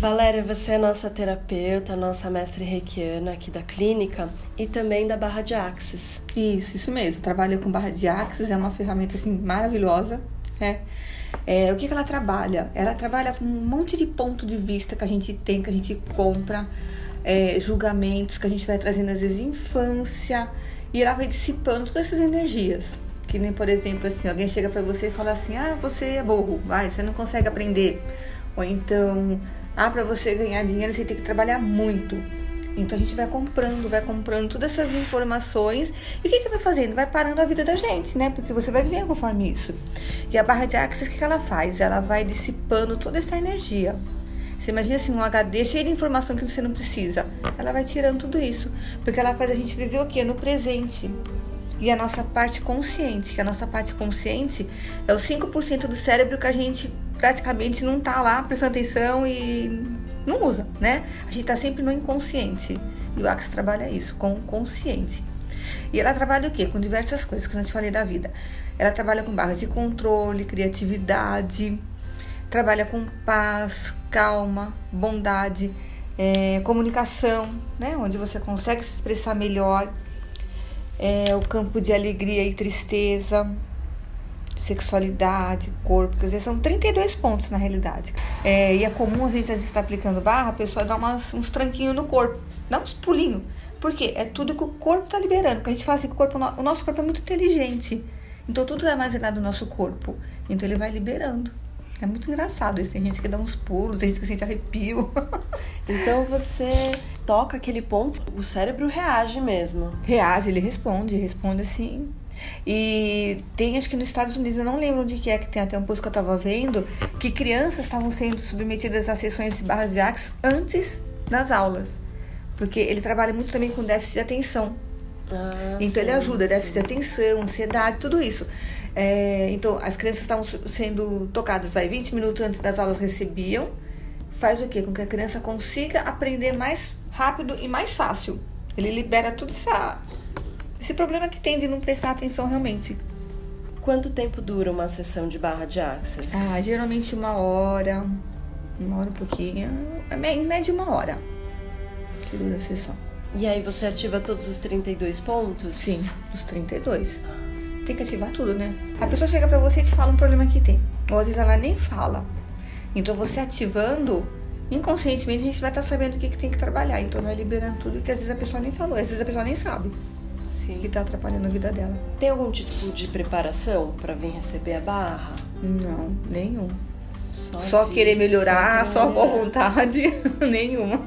Valéria, você é nossa terapeuta, nossa mestre reikiana aqui da clínica e também da barra de Axis. Isso, isso mesmo. Trabalho com barra de Axis, é uma ferramenta assim maravilhosa. É. É, o que, que ela trabalha? Ela trabalha com um monte de ponto de vista que a gente tem, que a gente compra, é, julgamentos que a gente vai trazendo às vezes de infância e ela vai dissipando todas essas energias. Que nem, por exemplo, assim, alguém chega para você e fala assim: "Ah, você é burro, vai, você não consegue aprender". Ou então ah, para você ganhar dinheiro você tem que trabalhar muito. Então a gente vai comprando, vai comprando todas essas informações e o que, que vai fazendo? Vai parando a vida da gente, né? Porque você vai vivendo conforme isso. E a barra de Axis, o que, que ela faz? Ela vai dissipando toda essa energia. Você imagina assim, um HD cheio de informação que você não precisa. Ela vai tirando tudo isso. Porque ela faz a gente viver o quê? No presente. E a nossa parte consciente, que a nossa parte consciente é o 5% do cérebro que a gente praticamente não tá lá prestando atenção e não usa, né? A gente tá sempre no inconsciente. E o Axis trabalha isso, com o consciente. E ela trabalha o quê? Com diversas coisas que eu te falei da vida. Ela trabalha com barras de controle, criatividade, trabalha com paz, calma, bondade, é, comunicação, né? Onde você consegue se expressar melhor. É, o campo de alegria e tristeza, sexualidade, corpo, quer dizer, são 32 pontos na realidade. É, e é comum a gente estar aplicando barra, a pessoa dá umas, uns tranquinhos no corpo, dá uns pulinhos. Por quê? É tudo que o corpo está liberando. Porque a gente fala assim que o, corpo, o nosso corpo é muito inteligente. Então tudo é armazenado no nosso corpo. Então ele vai liberando. É muito engraçado isso. Tem gente que dá uns pulos, tem gente que sente arrepio. então você toca aquele ponto, o cérebro reage mesmo. Reage, ele responde, responde assim, e tem, acho que nos Estados Unidos, eu não lembro onde que é, que tem até um post que eu tava vendo, que crianças estavam sendo submetidas a sessões de barras de axis antes das aulas. Porque ele trabalha muito também com déficit de atenção. Ah, então sim, ele ajuda, sim. déficit de atenção, ansiedade, tudo isso. É, então as crianças estavam sendo tocadas, vai, 20 minutos antes das aulas recebiam. Faz o quê? Com que a criança consiga aprender mais rápido e mais fácil. Ele libera toda essa esse problema que tem de não prestar atenção realmente. Quanto tempo dura uma sessão de barra de axis? Ah, geralmente uma hora, uma hora um pouquinho, em média uma hora que dura a sessão. E aí você ativa todos os 32 pontos? Sim, os 32. Tem que ativar tudo, né? A pessoa chega pra você e te fala um problema que tem. Ou às vezes ela nem fala. Então você ativando, inconscientemente a gente vai estar tá sabendo o que, que tem que trabalhar. Então vai liberando tudo que às vezes a pessoa nem falou, às vezes a pessoa nem sabe. Sim. que está atrapalhando a vida dela. Tem algum tipo de preparação para vir receber a barra? Não, nenhum. Só, só querer melhorar, só, só boa vontade, nenhuma.